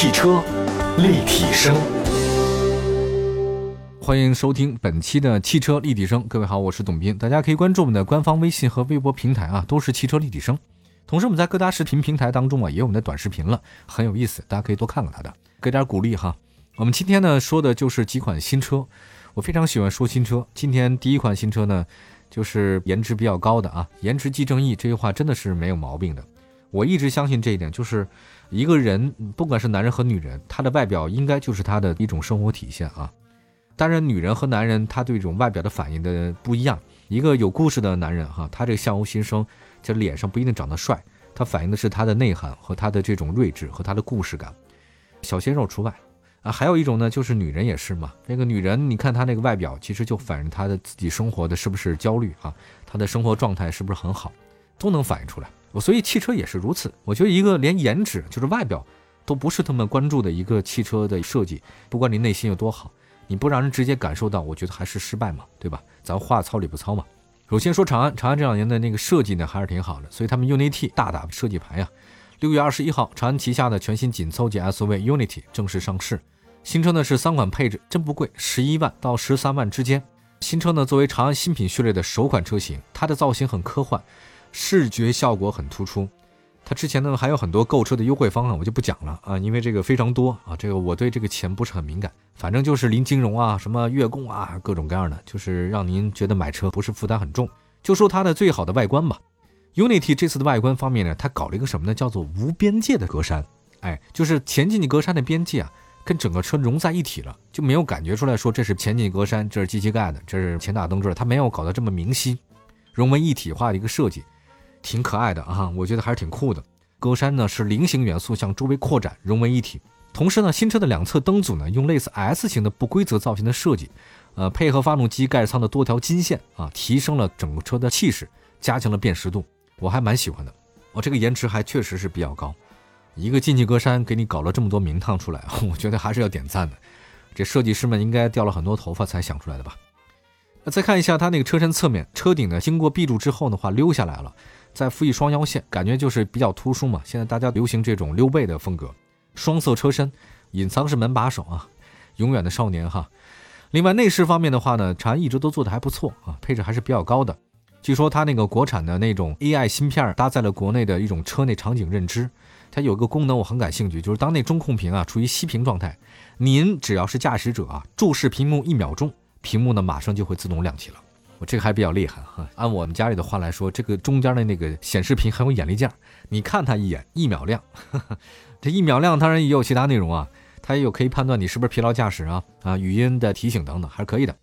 汽车立体声，欢迎收听本期的汽车立体声。各位好，我是董斌，大家可以关注我们的官方微信和微博平台啊，都是汽车立体声。同时，我们在各大视频平台当中啊，也有我们的短视频了，很有意思，大家可以多看看它的，给点鼓励哈。我们今天呢说的就是几款新车，我非常喜欢说新车。今天第一款新车呢，就是颜值比较高的啊，颜值即正义这句话真的是没有毛病的。我一直相信这一点，就是一个人不管是男人和女人，他的外表应该就是他的一种生活体现啊。当然，女人和男人他对这种外表的反应的不一样。一个有故事的男人哈，他这个相由心生，这脸上不一定长得帅，他反映的是他的内涵和他的这种睿智和他的故事感。小鲜肉除外啊。还有一种呢，就是女人也是嘛。那个女人，你看她那个外表，其实就反映她的自己生活的是不是焦虑啊，她的生活状态是不是很好，都能反映出来。我所以汽车也是如此。我觉得一个连颜值就是外表都不是他们关注的一个汽车的设计，不管你内心有多好，你不让人直接感受到，我觉得还是失败嘛，对吧？咱话糙理不糙嘛。首先说长安，长安这两年的那个设计呢还是挺好的，所以他们 Unity 大打设计牌呀。六月二十一号，长安旗下的全新紧凑级 SUV Unity 正式上市。新车呢是三款配置，真不贵，十一万到十三万之间。新车呢作为长安新品序列的首款车型，它的造型很科幻。视觉效果很突出，它之前呢还有很多购车的优惠方案，我就不讲了啊，因为这个非常多啊，这个我对这个钱不是很敏感，反正就是零金融啊，什么月供啊，各种各样的，就是让您觉得买车不是负担很重。就说它的最好的外观吧，Unity 这次的外观方面呢，它搞了一个什么呢？叫做无边界的格栅，哎，就是前进气格栅的边界啊，跟整个车融在一起了，就没有感觉出来说这是前进格栅，这是机器盖的，这是前大灯这，它没有搞得这么明晰，融为一体化的一个设计。挺可爱的啊，我觉得还是挺酷的。格栅呢是菱形元素向周围扩展，融为一体。同时呢，新车的两侧灯组呢用类似 S 型的不规则造型的设计，呃，配合发动机盖舱的多条金线啊，提升了整个车的气势，加强了辨识度，我还蛮喜欢的。我这个颜值还确实是比较高。一个进气格栅给你搞了这么多名堂出来，我觉得还是要点赞的。这设计师们应该掉了很多头发才想出来的吧？那再看一下它那个车身侧面，车顶呢经过壁柱之后的话溜下来了。再附一双腰线，感觉就是比较突出嘛。现在大家流行这种溜背的风格，双色车身，隐藏式门把手啊，永远的少年哈。另外内饰方面的话呢，长安一直都做的还不错啊，配置还是比较高的。据说它那个国产的那种 AI 芯片搭载了国内的一种车内场景认知，它有个功能我很感兴趣，就是当那中控屏啊处于熄屏状态，您只要是驾驶者啊注视屏幕一秒钟，屏幕呢马上就会自动亮起了。我这个还比较厉害哈，按我们家里的话来说，这个中间的那个显示屏很有眼力劲儿，你看它一眼一秒亮，这一秒亮当然也有其他内容啊，它也有可以判断你是不是疲劳驾驶啊啊，语音的提醒等等还是可以的。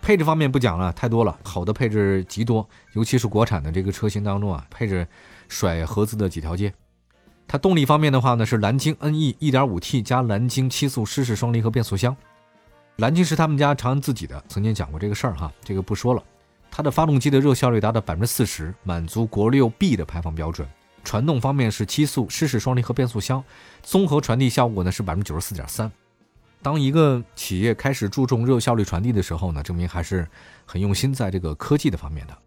配置方面不讲了，太多了，好的配置极多，尤其是国产的这个车型当中啊，配置甩合资的几条街。它动力方面的话呢，是蓝鲸 NE 1.5T 加蓝鲸七速湿式双离合变速箱。蓝鲸是他们家长安自己的，曾经讲过这个事儿哈，这个不说了。它的发动机的热效率达到百分之四十，满足国六 B 的排放标准。传动方面是七速湿式双离合变速箱，综合传递效果呢是百分之九十四点三。当一个企业开始注重热效率传递的时候呢，证明还是很用心在这个科技的方面的。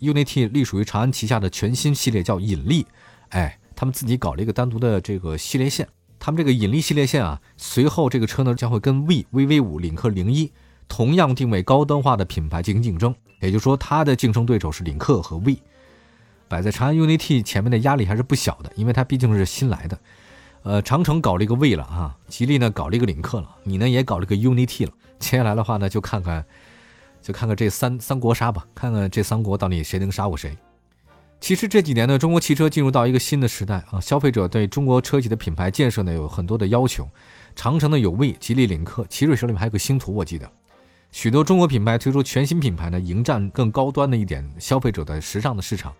Unity 隶属于长安旗下的全新系列叫引力，哎，他们自己搞了一个单独的这个系列线。他们这个引力系列线啊，随后这个车呢将会跟 V VV 五领克零一同样定位高端化的品牌进行竞争，也就是说它的竞争对手是领克和 V，摆在长安 UNI-T 前面的压力还是不小的，因为它毕竟是新来的。呃，长城搞了一个 V 了啊，吉利呢搞了一个领克了，你呢也搞了个 UNI-T 了。接下来的话呢，就看看，就看看这三三国杀吧，看看这三国到底谁能杀过谁。其实这几年呢，中国汽车进入到一个新的时代啊，消费者对中国车企的品牌建设呢有很多的要求。长城呢有魏、吉利、领克，奇瑞手里面还有个星途，我记得。许多中国品牌推出全新品牌呢，迎战更高端的一点消费者的时尚的市场，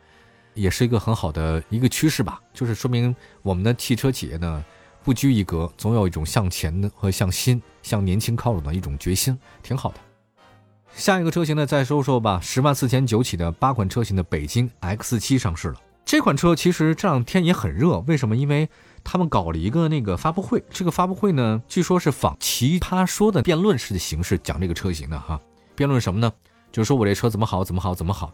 也是一个很好的一个趋势吧。就是说明我们的汽车企业呢不拘一格，总有一种向前的和向新、向年轻靠拢的一种决心，挺好的。下一个车型呢，再说说吧。十万四千九起的八款车型的北京 X 七上市了。这款车其实这两天也很热，为什么？因为他们搞了一个那个发布会。这个发布会呢，据说是仿奇葩说的辩论式的形式讲这个车型的哈。辩论什么呢？就是说我这车怎么好，怎么好，怎么好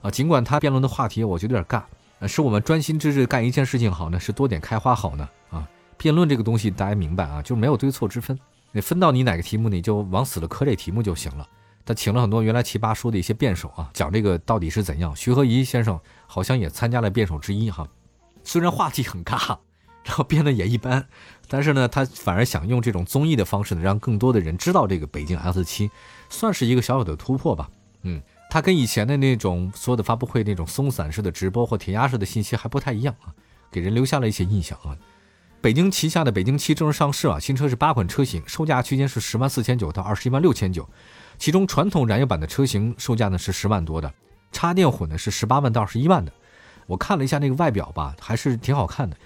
啊？尽管他辩论的话题我觉得有点尬，是我们专心致志干一件事情好呢，是多点开花好呢？啊，辩论这个东西大家明白啊，就没有对错之分。你分到你哪个题目，你就往死了磕这题目就行了。他请了很多原来奇葩说的一些辩手啊，讲这个到底是怎样。徐和宜先生好像也参加了辩手之一哈，虽然话题很尬，然后辩的也一般，但是呢，他反而想用这种综艺的方式呢，让更多的人知道这个北京 S 七，算是一个小小的突破吧。嗯，他跟以前的那种所有的发布会那种松散式的直播或填鸭式的信息还不太一样啊，给人留下了一些印象啊。北京旗下的北京七正式上市啊，新车是八款车型，售价区间是十万四千九到二十一万六千九。其中传统燃油版的车型售价呢是十万多的，插电混呢是十八万到二十一万的。我看了一下那个外表吧，还是挺好看的。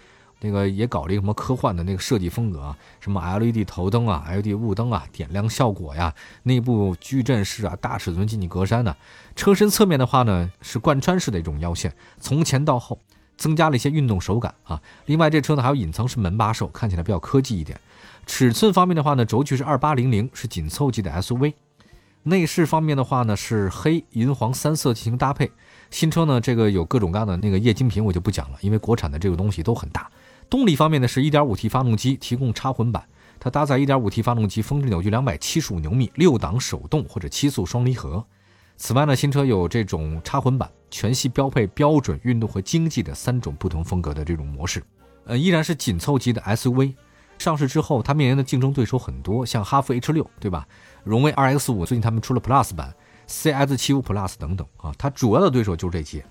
那个也搞了一个什么科幻的那个设计风格啊，什么 LED 头灯啊、LED 雾灯啊、点亮效果呀，内部矩阵式啊、大尺寸进气格栅呢。车身侧面的话呢是贯穿式的一种腰线，从前到后增加了一些运动手感啊。另外这车呢还有隐藏式门把手，看起来比较科技一点。尺寸方面的话呢，轴距是二八零零，是紧凑级的 SUV。内饰方面的话呢，是黑银黄三色进行搭配。新车呢，这个有各种各样的那个液晶屏，我就不讲了，因为国产的这个东西都很大。动力方面呢，是 1.5T 发动机，提供插混版，它搭载 1.5T 发动机，峰值扭矩275牛米，六档手动或者七速双离合。此外呢，新车有这种插混版，全系标配标准、运动和经济的三种不同风格的这种模式。呃，依然是紧凑级的 SUV。上市之后，它面临的竞争对手很多，像哈弗 H 六，对吧？荣威 RX 五，最近他们出了 Plus 版，CS 七五 Plus 等等啊，它主要的对手就是这些。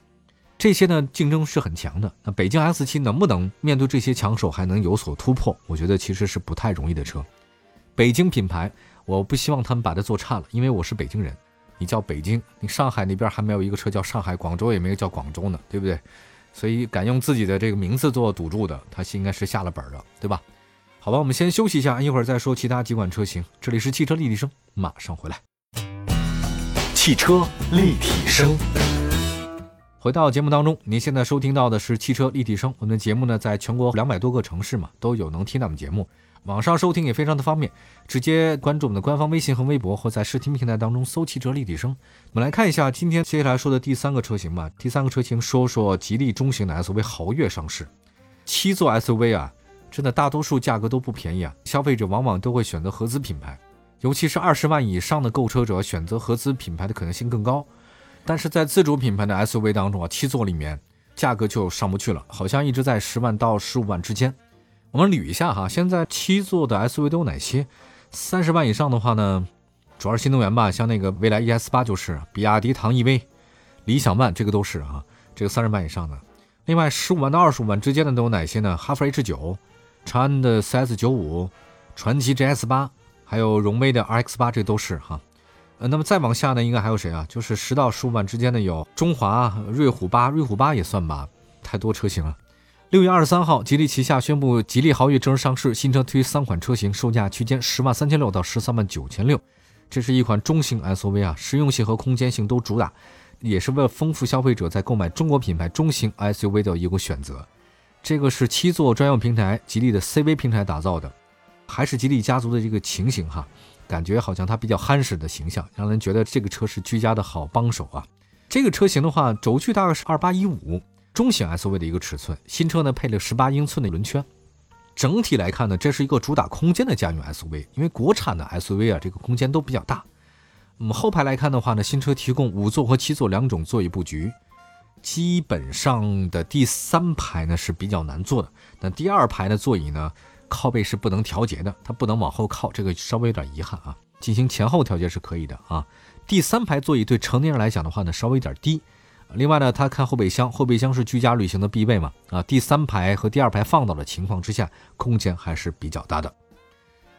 这些呢，竞争是很强的。那北京 X 七能不能面对这些强手还能有所突破？我觉得其实是不太容易的车。北京品牌，我不希望他们把它做差了，因为我是北京人。你叫北京，你上海那边还没有一个车叫上海，广州也没有叫广州呢，对不对？所以敢用自己的这个名字做赌注的，他是应该是下了本的，对吧？好吧，我们先休息一下，一会儿再说其他几款车型。这里是汽车立体声，马上回来。汽车立体声，回到节目当中，您现在收听到的是汽车立体声。我们的节目呢，在全国两百多个城市嘛，都有能听到我们节目。网上收听也非常的方便，直接关注我们的官方微信和微博，或在视听平台当中搜“汽车立体声”。我们来看一下今天接下来说的第三个车型吧。第三个车型说说吉利中型的 SUV 豪越上市，七座 SUV 啊。真的，大多数价格都不便宜啊！消费者往往都会选择合资品牌，尤其是二十万以上的购车者，选择合资品牌的可能性更高。但是在自主品牌的 SUV 当中啊，七座里面价格就上不去了，好像一直在十万到十五万之间。我们捋一下哈，现在七座的 SUV 都有哪些？三十万以上的话呢，主要是新能源吧，像那个蔚来 ES 八就是，比亚迪唐 EV、理想 ONE 这个都是啊，这个三十万以上的。另外十五万到二十五万之间的都有哪些呢？哈弗 H 九。长安的 CS 九五、传祺 GS 八，还有荣威的 RX 八，这都是哈。呃，那么再往下呢，应该还有谁啊？就是十到十五万之间的有中华瑞虎八，瑞虎八也算吧，太多车型了。六月二十三号，吉利旗下宣布吉利豪越正式上市，新车推三款车型，售价区间十万三千六到十三万九千六。这是一款中型 SUV 啊，实用性和空间性都主打，也是为了丰富消费者在购买中国品牌中型 SUV 的一个选择。这个是七座专用平台，吉利的 CV 平台打造的，还是吉利家族的这个情形哈，感觉好像它比较憨实的形象，让人觉得这个车是居家的好帮手啊。这个车型的话，轴距大概是二八一五，中型 SUV 的一个尺寸。新车呢配了十八英寸的轮圈，整体来看呢，这是一个主打空间的家用 SUV，因为国产的 SUV 啊，这个空间都比较大。那么后排来看的话呢，新车提供五座和七座两种座椅布局。基本上的第三排呢是比较难坐的，但第二排的座椅呢靠背是不能调节的，它不能往后靠，这个稍微有点遗憾啊。进行前后调节是可以的啊。第三排座椅对成年人来讲的话呢稍微有点低。另外呢，它看后备箱，后备箱是居家旅行的必备嘛啊。第三排和第二排放倒的情况之下，空间还是比较大的。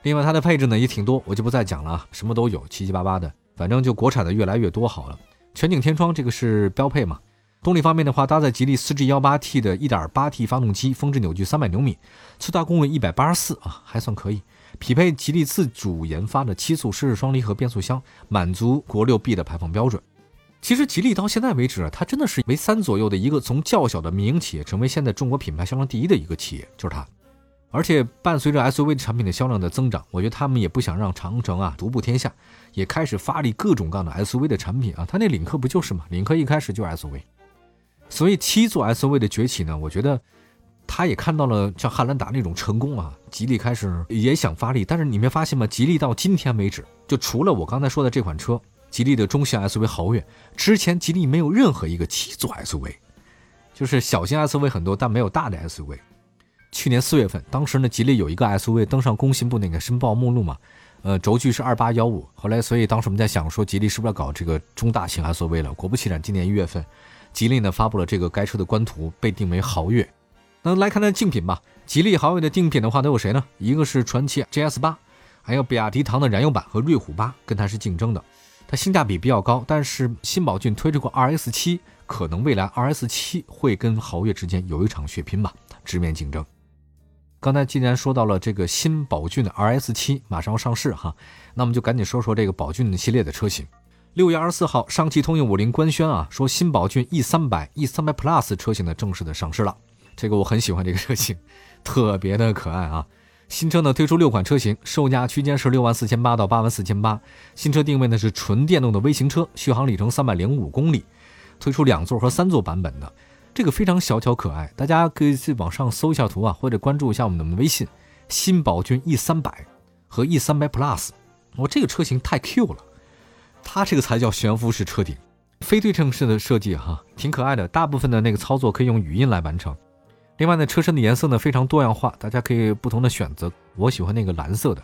另外它的配置呢也挺多，我就不再讲了啊，什么都有，七七八八的，反正就国产的越来越多好了。全景天窗这个是标配嘛。动力方面的话，搭载吉利 4G18T 的 1.8T 发动机，峰值扭矩300牛米，最大功率184啊，还算可以。匹配吉利自主研发的七速湿式双离合变速箱，满足国六 B 的排放标准。其实吉利到现在为止啊，它真的是为三左右的一个从较小的民营企业，成为现在中国品牌销量第一的一个企业，就是它。而且伴随着 SUV 产品的销量的增长，我觉得他们也不想让长城啊独步天下，也开始发力各种各样的 SUV 的产品啊。它那领克不就是嘛？领克一开始就 SUV。所以七座 SUV 的崛起呢，我觉得他也看到了像汉兰达那种成功啊，吉利开始也想发力，但是你没发现吗？吉利到今天为止，就除了我刚才说的这款车，吉利的中型 SUV 豪越，之前吉利没有任何一个七座 SUV，就是小型 SUV 很多，但没有大的 SUV。去年四月份，当时呢，吉利有一个 SUV 登上工信部那个申报目录嘛，呃，轴距是二八幺五。后来，所以当时我们在想说，吉利是不是要搞这个中大型 SUV 了？果不其然，今年一月份，吉利呢发布了这个该车的官图，被定为豪越。那来看看竞品吧，吉利豪越的竞品的话都有谁呢？一个是传祺 GS 八，还有比亚迪唐的燃油版和瑞虎八跟它是竞争的。它性价比比较高，但是新宝骏推出过 RS 七，可能未来 RS 七会跟豪越之间有一场血拼吧，直面竞争。刚才既然说到了这个新宝骏的 RS 七马上要上市哈，那我们就赶紧说说这个宝骏系列的车型。六月二十四号，上汽通用五菱官宣啊，说新宝骏 E 三百、E 三百 Plus 车型的正式的上市了。这个我很喜欢这个车型，特别的可爱啊。新车呢推出六款车型，售价区间是六万四千八到八万四千八。新车定位呢是纯电动的微型车，续航里程三百零五公里，推出两座和三座版本的。这个非常小巧可爱，大家可以去网上搜一下图啊，或者关注一下我们的微信。新宝骏 E 三百和 E 三百 Plus，我这个车型太 Q 了，它这个才叫悬浮式车顶，非对称式的设计哈，挺可爱的。大部分的那个操作可以用语音来完成。另外呢，车身的颜色呢非常多样化，大家可以不同的选择。我喜欢那个蓝色的。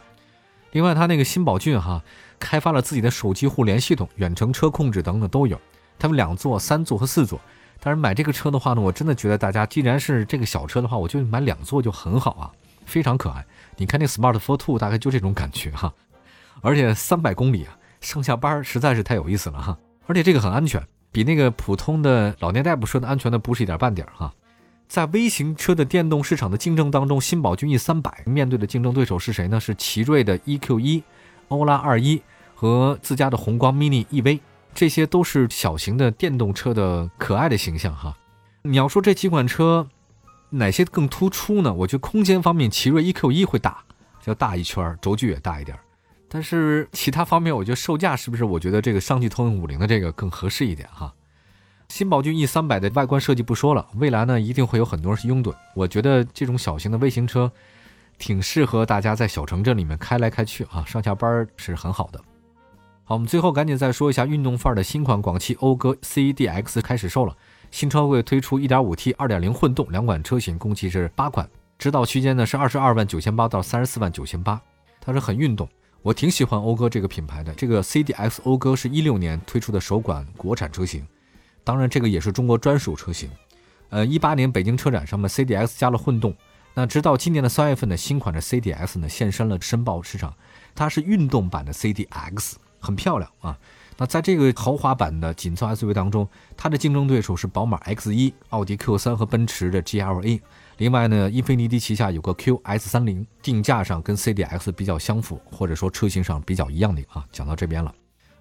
另外，它那个新宝骏哈，开发了自己的手机互联系统、远程车控制等等都有。他们两座、三座和四座。但是买这个车的话呢，我真的觉得大家既然是这个小车的话，我就买两座就很好啊，非常可爱。你看那 Smart Fortwo 大概就这种感觉哈，而且三百公里啊，上下班实在是太有意思了哈。而且这个很安全，比那个普通的老年代步车的安全的不是一点半点哈。在微型车的电动市场的竞争当中，新宝骏 E 三百面对的竞争对手是谁呢？是奇瑞的 EQ 一、欧拉二一和自家的宏光 mini EV。这些都是小型的电动车的可爱的形象哈。你要说这几款车哪些更突出呢？我觉得空间方面，奇瑞 EQ 一会大，要大一圈，轴距也大一点。但是其他方面，我觉得售价是不是？我觉得这个上汽通用五菱的这个更合适一点哈。新宝骏 E 三百的外观设计不说了，未来呢一定会有很多人拥趸。我觉得这种小型的微型车挺适合大家在小城镇里面开来开去啊，上下班是很好的。好，我们最后赶紧再说一下运动范儿的新款广汽讴歌 CDX 开始售了。新车会推出 1.5T、2.0混动两款车型，共计是八款，指导区间呢是二十二万九千八到三十四万九千八。它是很运动，我挺喜欢讴歌这个品牌的。这个 CDX 讴歌是一六年推出的首款国产车型，当然这个也是中国专属车型。呃，一八年北京车展上面 CDX 加了混动，那直到今年的三月份呢，新款的 CDX 呢现身了申报市场，它是运动版的 CDX。很漂亮啊！那在这个豪华版的紧凑 SUV 当中，它的竞争对手是宝马 X1、奥迪 Q3 和奔驰的 GLA。另外呢，英菲尼迪旗下有个 QS30，定价上跟 CDX 比较相符，或者说车型上比较一样的啊。讲到这边了，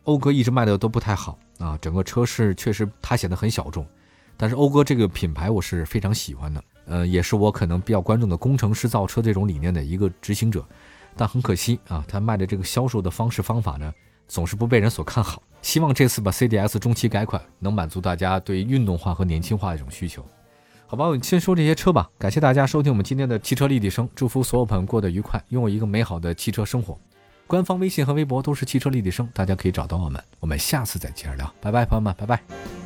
讴歌一直卖的都不太好啊，整个车市确实它显得很小众。但是讴歌这个品牌我是非常喜欢的，呃，也是我可能比较关注的工程师造车这种理念的一个执行者。但很可惜啊，他卖的这个销售的方式方法呢？总是不被人所看好，希望这次把 CDS 中期改款能满足大家对运动化和年轻化的一种需求。好吧，我们先说这些车吧。感谢大家收听我们今天的汽车立体声，祝福所有朋友过得愉快，拥有一个美好的汽车生活。官方微信和微博都是汽车立体声，大家可以找到我们。我们下次再接着聊，拜拜，朋友们，拜拜。